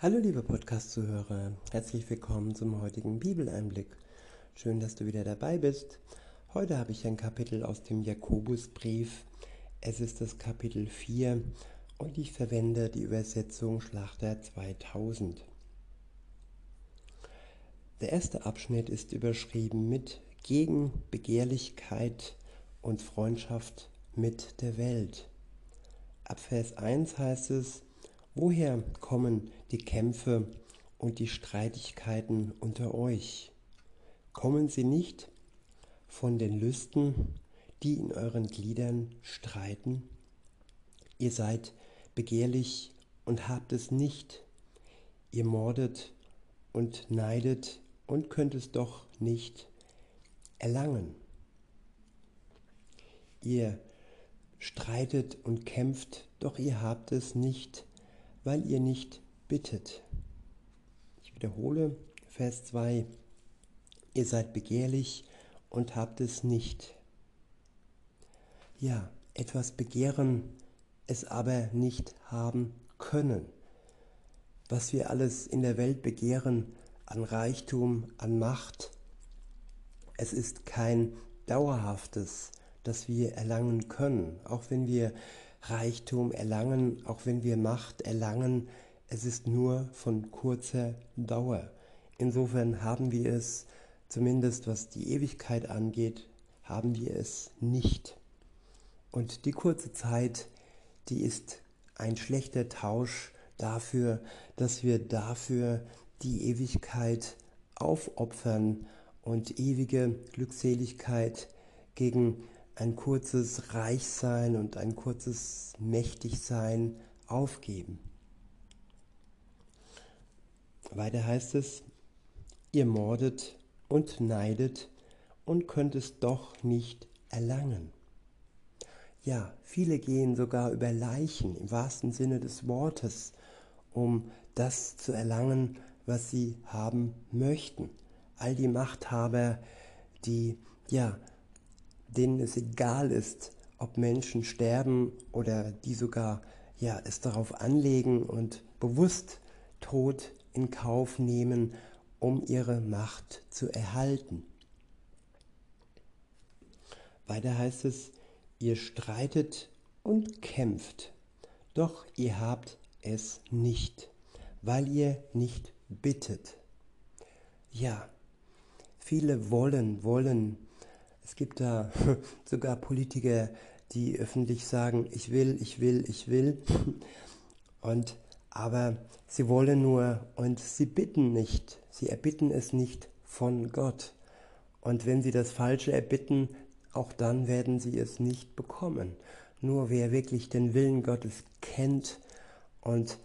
Hallo liebe Podcast-Zuhörer, herzlich willkommen zum heutigen Bibeleinblick. Schön, dass du wieder dabei bist. Heute habe ich ein Kapitel aus dem Jakobusbrief. Es ist das Kapitel 4 und ich verwende die Übersetzung Schlachter 2000. Der erste Abschnitt ist überschrieben mit Gegen Begehrlichkeit und Freundschaft mit der Welt. Ab Vers 1 heißt es, Woher kommen die Kämpfe und die Streitigkeiten unter euch? Kommen sie nicht von den Lüsten, die in euren Gliedern streiten? Ihr seid begehrlich und habt es nicht. Ihr mordet und neidet und könnt es doch nicht erlangen. Ihr streitet und kämpft, doch ihr habt es nicht weil ihr nicht bittet. Ich wiederhole Vers 2. Ihr seid begehrlich und habt es nicht. Ja, etwas begehren, es aber nicht haben können. Was wir alles in der Welt begehren, an Reichtum, an Macht, es ist kein dauerhaftes, das wir erlangen können, auch wenn wir Reichtum erlangen, auch wenn wir Macht erlangen, es ist nur von kurzer Dauer. Insofern haben wir es, zumindest was die Ewigkeit angeht, haben wir es nicht. Und die kurze Zeit, die ist ein schlechter Tausch dafür, dass wir dafür die Ewigkeit aufopfern und ewige Glückseligkeit gegen ein kurzes Reichsein und ein kurzes Mächtigsein aufgeben. Weiter heißt es, ihr mordet und neidet und könnt es doch nicht erlangen. Ja, viele gehen sogar über Leichen im wahrsten Sinne des Wortes, um das zu erlangen, was sie haben möchten. All die Machthaber, die ja denen es egal ist, ob Menschen sterben oder die sogar ja, es darauf anlegen und bewusst Tod in Kauf nehmen, um ihre Macht zu erhalten. Weiter heißt es, ihr streitet und kämpft, doch ihr habt es nicht, weil ihr nicht bittet. Ja, viele wollen, wollen es gibt da sogar Politiker, die öffentlich sagen, ich will, ich will, ich will. Und aber sie wollen nur und sie bitten nicht. Sie erbitten es nicht von Gott. Und wenn sie das Falsche erbitten, auch dann werden sie es nicht bekommen. Nur wer wirklich den Willen Gottes kennt und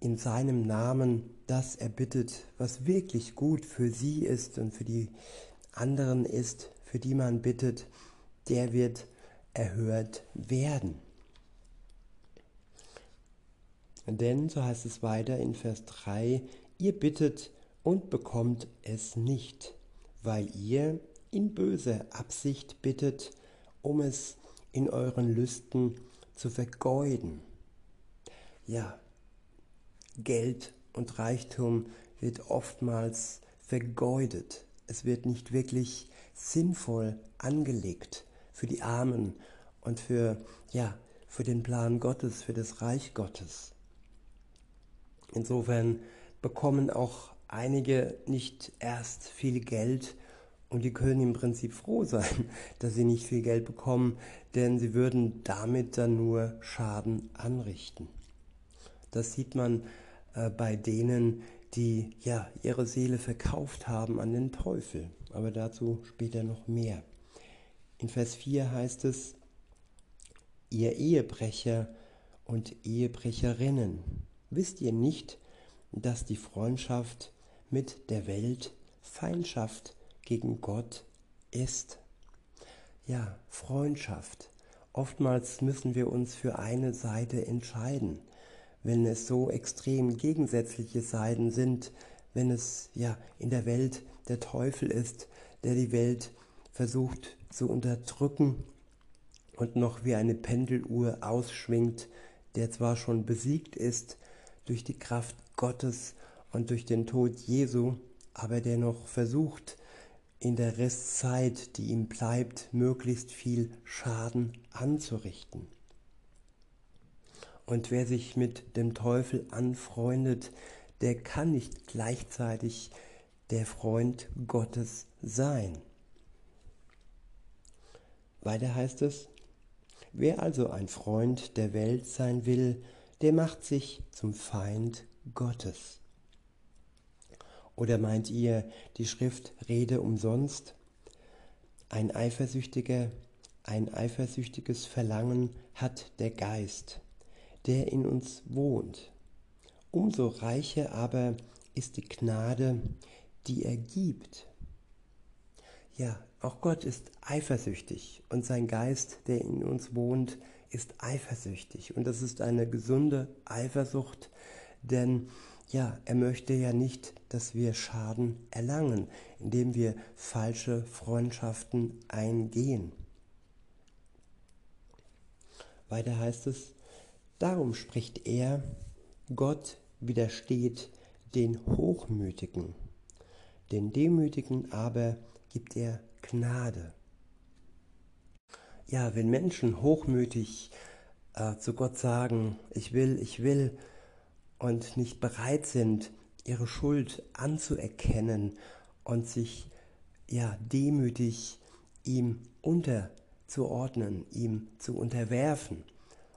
in seinem Namen das erbittet, was wirklich gut für sie ist und für die anderen ist, für die man bittet, der wird erhört werden. Denn, so heißt es weiter in Vers 3, ihr bittet und bekommt es nicht, weil ihr in böser Absicht bittet, um es in euren Lüsten zu vergeuden. Ja, Geld und Reichtum wird oftmals vergeudet. Es wird nicht wirklich sinnvoll angelegt für die Armen und für, ja, für den Plan Gottes, für das Reich Gottes. Insofern bekommen auch einige nicht erst viel Geld und die können im Prinzip froh sein, dass sie nicht viel Geld bekommen, denn sie würden damit dann nur Schaden anrichten. Das sieht man äh, bei denen, die ja ihre Seele verkauft haben an den Teufel. Aber dazu später noch mehr. In Vers 4 heißt es, ihr Ehebrecher und Ehebrecherinnen, wisst ihr nicht, dass die Freundschaft mit der Welt Feindschaft gegen Gott ist? Ja, Freundschaft. Oftmals müssen wir uns für eine Seite entscheiden wenn es so extrem gegensätzliche Seiten sind, wenn es ja in der Welt der Teufel ist, der die Welt versucht zu unterdrücken und noch wie eine Pendeluhr ausschwingt, der zwar schon besiegt ist durch die Kraft Gottes und durch den Tod Jesu, aber dennoch versucht, in der Restzeit, die ihm bleibt, möglichst viel Schaden anzurichten. Und wer sich mit dem Teufel anfreundet, der kann nicht gleichzeitig der Freund Gottes sein. Weiter heißt es, wer also ein Freund der Welt sein will, der macht sich zum Feind Gottes. Oder meint ihr, die Schrift rede umsonst? Ein eifersüchtiger, ein eifersüchtiges Verlangen hat der Geist, der in uns wohnt. Umso reicher aber ist die Gnade, die er gibt. Ja, auch Gott ist eifersüchtig und sein Geist, der in uns wohnt, ist eifersüchtig. Und das ist eine gesunde Eifersucht, denn ja, er möchte ja nicht, dass wir Schaden erlangen, indem wir falsche Freundschaften eingehen. Weiter heißt es, darum spricht er, Gott widersteht den Hochmütigen, den Demütigen aber gibt er Gnade. Ja, wenn Menschen hochmütig äh, zu Gott sagen, ich will, ich will, und nicht bereit sind, ihre Schuld anzuerkennen und sich ja demütig ihm unterzuordnen, ihm zu unterwerfen.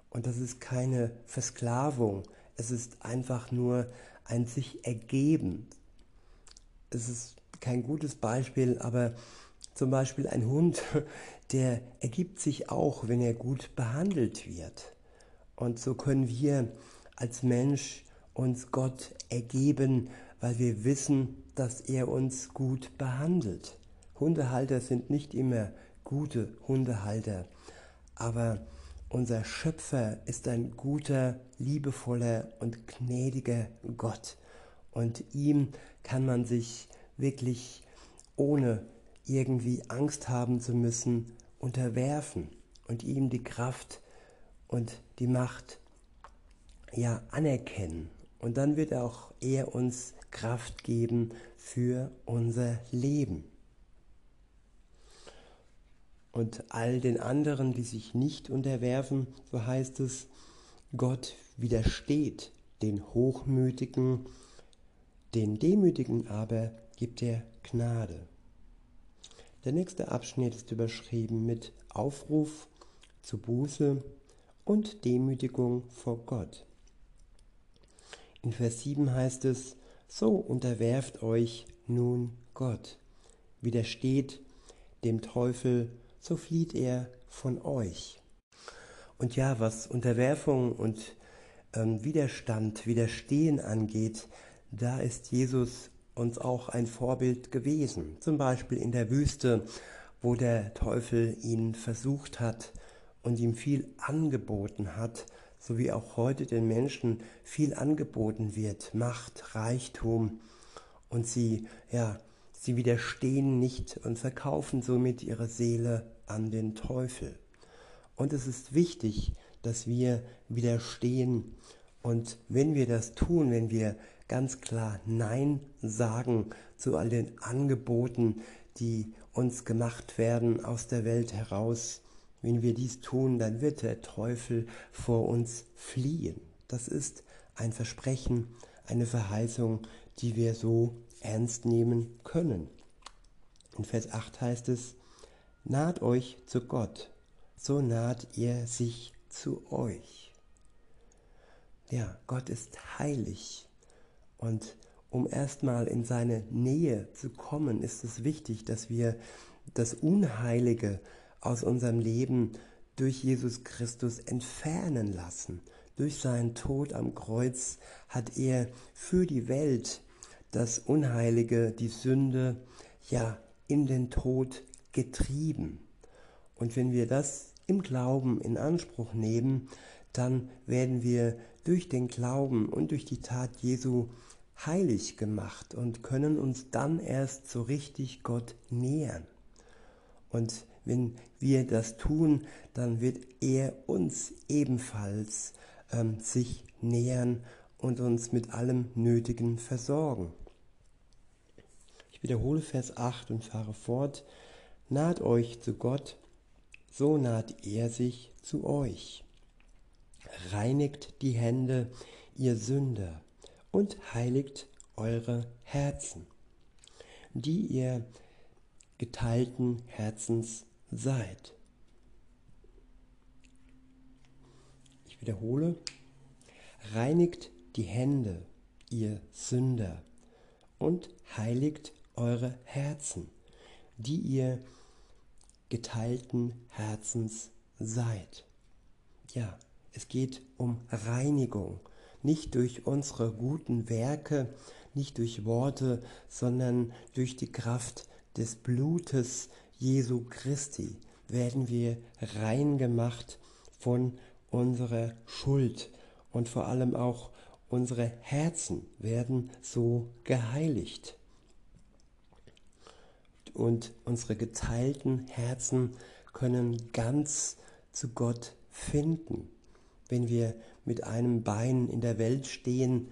Und das ist keine Versklavung, es ist einfach nur ein sich ergeben. Es ist kein gutes Beispiel, aber zum Beispiel ein Hund, der ergibt sich auch, wenn er gut behandelt wird. Und so können wir als Mensch uns Gott ergeben, weil wir wissen, dass er uns gut behandelt. Hundehalter sind nicht immer gute Hundehalter, aber unser Schöpfer ist ein guter, liebevoller und gnädiger Gott. Und ihm kann man sich wirklich ohne irgendwie Angst haben zu müssen unterwerfen und ihm die Kraft und die Macht ja anerkennen und dann wird auch er uns Kraft geben für unser Leben. Und all den anderen, die sich nicht unterwerfen, so heißt es, Gott widersteht den Hochmütigen, den Demütigen aber gibt er Gnade. Der nächste Abschnitt ist überschrieben mit Aufruf zu Buße und Demütigung vor Gott. In Vers 7 heißt es, so unterwerft euch nun Gott, widersteht dem Teufel, so flieht er von euch. Und ja, was Unterwerfung und ähm, Widerstand, Widerstehen angeht, da ist Jesus uns auch ein Vorbild gewesen. Zum Beispiel in der Wüste, wo der Teufel ihn versucht hat und ihm viel angeboten hat, so wie auch heute den Menschen viel angeboten wird, Macht, Reichtum, und sie, ja, sie widerstehen nicht und verkaufen somit ihre Seele an den Teufel. Und es ist wichtig, dass wir widerstehen. Und wenn wir das tun, wenn wir ganz klar Nein sagen zu all den Angeboten, die uns gemacht werden aus der Welt heraus, wenn wir dies tun, dann wird der Teufel vor uns fliehen. Das ist ein Versprechen, eine Verheißung, die wir so ernst nehmen können. In Vers 8 heißt es, naht euch zu Gott, so naht er sich zu euch. Ja, Gott ist heilig und um erstmal in seine Nähe zu kommen, ist es wichtig, dass wir das Unheilige aus unserem Leben durch Jesus Christus entfernen lassen. Durch seinen Tod am Kreuz hat er für die Welt das Unheilige, die Sünde, ja, in den Tod getrieben. Und wenn wir das im Glauben in Anspruch nehmen, dann werden wir durch den Glauben und durch die Tat Jesu heilig gemacht und können uns dann erst so richtig Gott nähern. Und wenn wir das tun, dann wird er uns ebenfalls ähm, sich nähern und uns mit allem Nötigen versorgen. Ich wiederhole Vers 8 und fahre fort. Naht euch zu Gott, so naht er sich zu euch. Reinigt die Hände, ihr Sünder, und heiligt eure Herzen, die ihr geteilten Herzens seid. Ich wiederhole, reinigt die Hände, ihr Sünder, und heiligt eure Herzen, die ihr geteilten Herzens seid. Ja, es geht um Reinigung, nicht durch unsere guten Werke, nicht durch Worte, sondern durch die Kraft des Blutes Jesu Christi werden wir rein gemacht von unserer Schuld und vor allem auch unsere Herzen werden so geheiligt. Und unsere geteilten Herzen können ganz zu Gott finden. Wenn wir mit einem Bein in der Welt stehen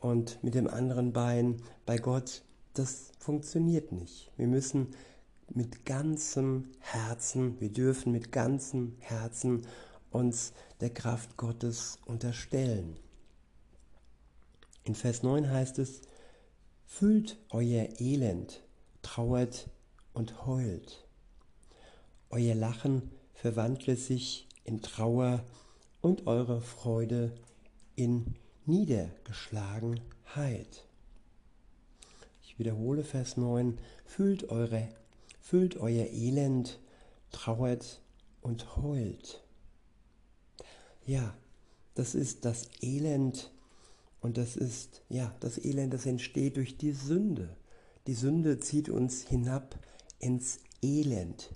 und mit dem anderen Bein bei Gott, das funktioniert nicht. Wir müssen mit ganzem Herzen, wir dürfen mit ganzem Herzen uns der Kraft Gottes unterstellen. In Vers 9 heißt es, Fühlt euer Elend, trauert und heult. Euer Lachen verwandle sich in Trauer und eure Freude in Niedergeschlagenheit. Ich wiederhole Vers 9, fühlt, eure, fühlt euer Elend, trauert und heult. Ja, das ist das Elend und das ist, ja, das Elend, das entsteht durch die Sünde. Die Sünde zieht uns hinab ins Elend.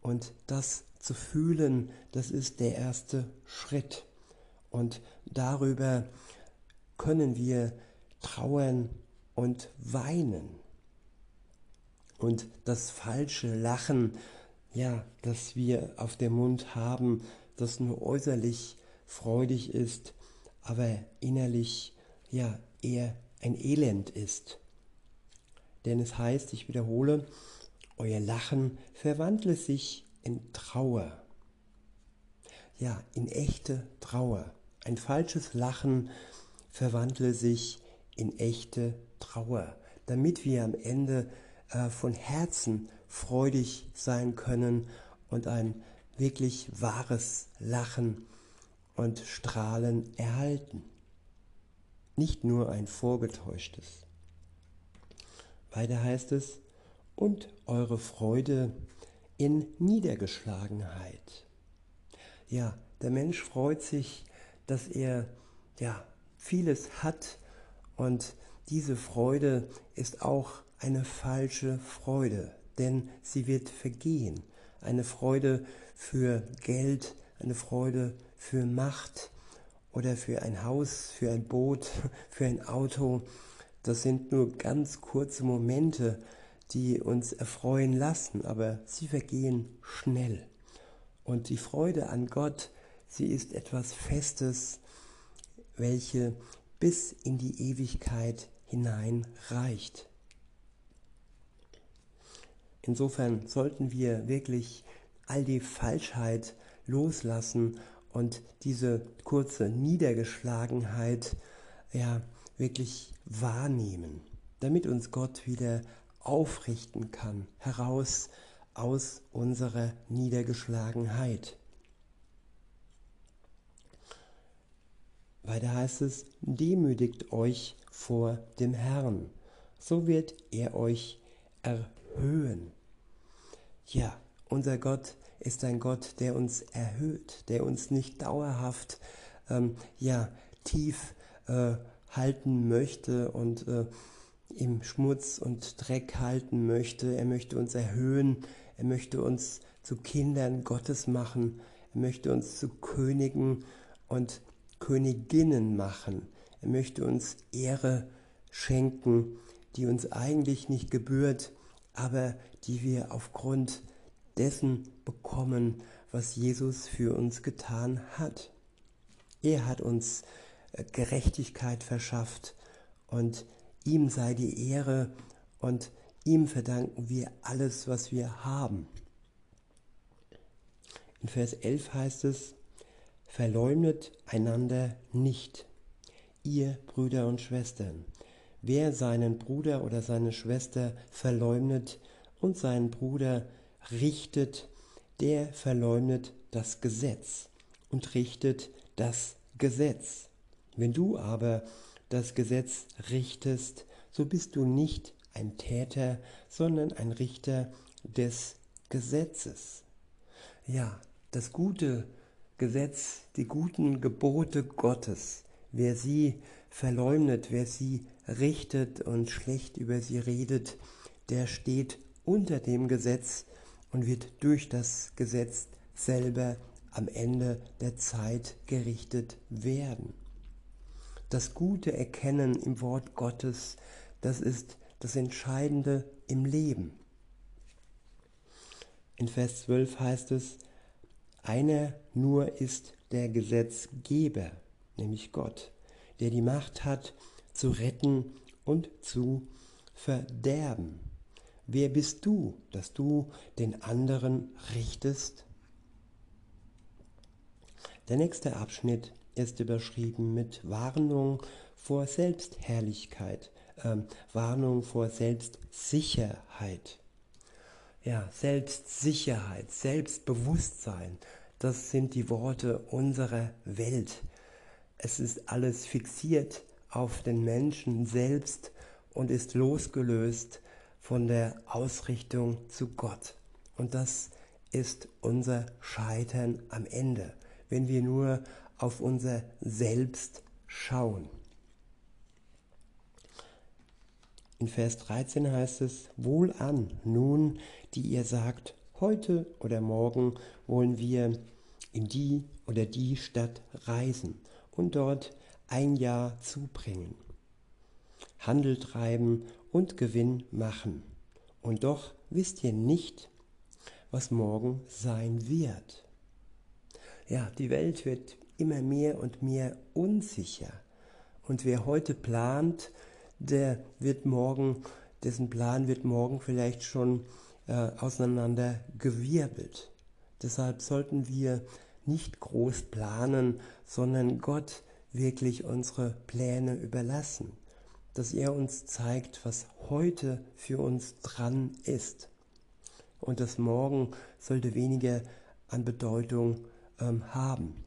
Und das zu fühlen, das ist der erste Schritt. Und darüber können wir trauern und weinen. Und das falsche Lachen, ja, das wir auf dem Mund haben, das nur äußerlich freudig ist, aber innerlich ja eher ein Elend ist. Denn es heißt, ich wiederhole, euer Lachen verwandle sich in Trauer. Ja, in echte Trauer. Ein falsches Lachen verwandle sich in echte Trauer, damit wir am Ende äh, von Herzen freudig sein können und ein wirklich wahres Lachen und Strahlen erhalten nicht nur ein vorgetäuschtes. Weiter heißt es, und eure Freude in Niedergeschlagenheit. Ja, der Mensch freut sich, dass er ja vieles hat und diese Freude ist auch eine falsche Freude, denn sie wird vergehen. Eine Freude für Geld, eine Freude für Macht, oder für ein Haus, für ein Boot, für ein Auto. Das sind nur ganz kurze Momente, die uns erfreuen lassen, aber sie vergehen schnell. Und die Freude an Gott, sie ist etwas Festes, welche bis in die Ewigkeit hinein reicht. Insofern sollten wir wirklich all die Falschheit loslassen und diese kurze Niedergeschlagenheit ja wirklich wahrnehmen, damit uns Gott wieder aufrichten kann, heraus aus unserer Niedergeschlagenheit. Weiter heißt es, demütigt euch vor dem Herrn, so wird er euch erhöhen. Ja, unser Gott ist ein Gott, der uns erhöht, der uns nicht dauerhaft ähm, ja, tief äh, halten möchte und äh, im Schmutz und Dreck halten möchte. Er möchte uns erhöhen, er möchte uns zu Kindern Gottes machen, er möchte uns zu Königen und Königinnen machen. Er möchte uns Ehre schenken, die uns eigentlich nicht gebührt, aber die wir aufgrund dessen bekommen, was Jesus für uns getan hat. Er hat uns äh, Gerechtigkeit verschafft und ihm sei die Ehre und ihm verdanken wir alles, was wir haben. In Vers 11 heißt es, verleumdet einander nicht, ihr Brüder und Schwestern. Wer seinen Bruder oder seine Schwester verleumdet und seinen Bruder richtet, der verleumdet das Gesetz und richtet das Gesetz. Wenn du aber das Gesetz richtest, so bist du nicht ein Täter, sondern ein Richter des Gesetzes. Ja, das gute Gesetz, die guten Gebote Gottes, wer sie verleumdet, wer sie richtet und schlecht über sie redet, der steht unter dem Gesetz und wird durch das Gesetz selber am Ende der Zeit gerichtet werden. Das gute Erkennen im Wort Gottes, das ist das Entscheidende im Leben. In Vers 12 heißt es, einer nur ist der Gesetzgeber, nämlich Gott, der die Macht hat, zu retten und zu verderben. Wer bist du, dass du den anderen richtest? Der nächste Abschnitt ist überschrieben mit Warnung vor Selbstherrlichkeit, äh, Warnung vor Selbstsicherheit. Ja, Selbstsicherheit, Selbstbewusstsein, das sind die Worte unserer Welt. Es ist alles fixiert auf den Menschen selbst und ist losgelöst von der Ausrichtung zu Gott. Und das ist unser Scheitern am Ende, wenn wir nur auf unser Selbst schauen. In Vers 13 heißt es, Wohl an, nun, die ihr sagt, heute oder morgen wollen wir in die oder die Stadt reisen und dort ein Jahr zubringen, Handel treiben und Gewinn machen. Und doch wisst ihr nicht, was morgen sein wird. Ja, die Welt wird immer mehr und mehr unsicher. Und wer heute plant, der wird morgen, dessen Plan wird morgen vielleicht schon äh, auseinandergewirbelt. Deshalb sollten wir nicht groß planen, sondern Gott wirklich unsere Pläne überlassen dass er uns zeigt, was heute für uns dran ist. Und das Morgen sollte weniger an Bedeutung ähm, haben.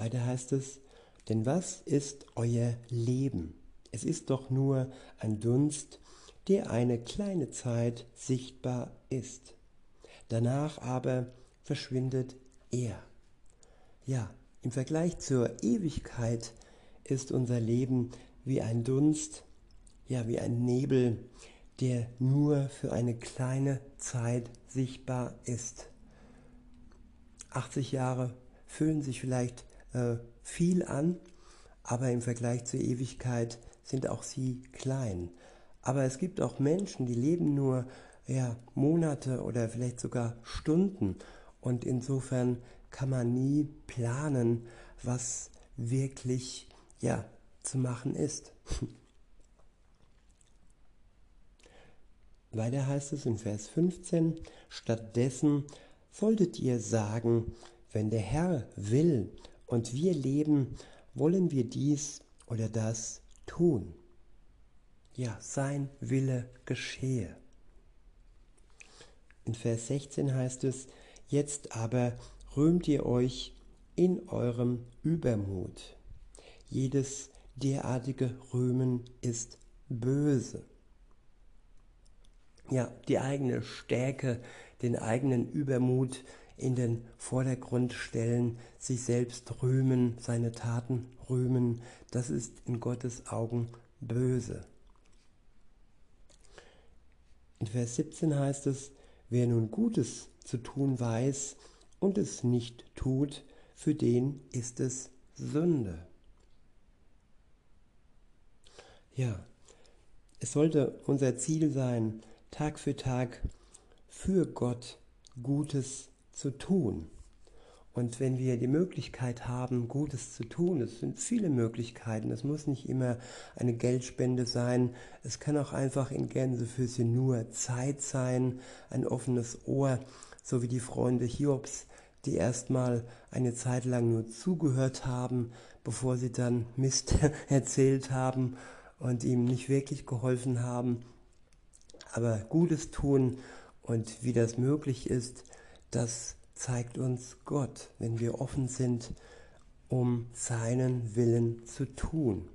Weiter heißt es, denn was ist euer Leben? Es ist doch nur ein Dunst, der eine kleine Zeit sichtbar ist. Danach aber verschwindet er. Ja, im Vergleich zur Ewigkeit ist unser Leben wie ein Dunst, ja wie ein Nebel, der nur für eine kleine Zeit sichtbar ist. 80 Jahre fühlen sich vielleicht äh, viel an, aber im Vergleich zur Ewigkeit sind auch sie klein. Aber es gibt auch Menschen, die leben nur ja, Monate oder vielleicht sogar Stunden und insofern kann man nie planen, was wirklich ja, zu machen ist. Weiter heißt es in Vers 15, stattdessen solltet ihr sagen, wenn der Herr will und wir leben, wollen wir dies oder das tun. Ja, sein Wille geschehe. In Vers 16 heißt es, jetzt aber rühmt ihr euch in eurem Übermut. Jedes derartige Rühmen ist böse. Ja, die eigene Stärke, den eigenen Übermut in den Vordergrund stellen, sich selbst rühmen, seine Taten rühmen, das ist in Gottes Augen böse. In Vers 17 heißt es, wer nun Gutes zu tun weiß und es nicht tut, für den ist es Sünde. Ja, es sollte unser Ziel sein, Tag für Tag für Gott Gutes zu tun. Und wenn wir die Möglichkeit haben, Gutes zu tun, es sind viele Möglichkeiten, es muss nicht immer eine Geldspende sein, es kann auch einfach in Gänsefüßchen nur Zeit sein, ein offenes Ohr, so wie die Freunde Hiobs, die erstmal eine Zeit lang nur zugehört haben, bevor sie dann Mist erzählt haben und ihm nicht wirklich geholfen haben. Aber Gutes tun und wie das möglich ist, das zeigt uns Gott, wenn wir offen sind, um seinen Willen zu tun.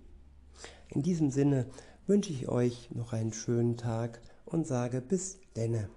In diesem Sinne wünsche ich euch noch einen schönen Tag und sage bis denne.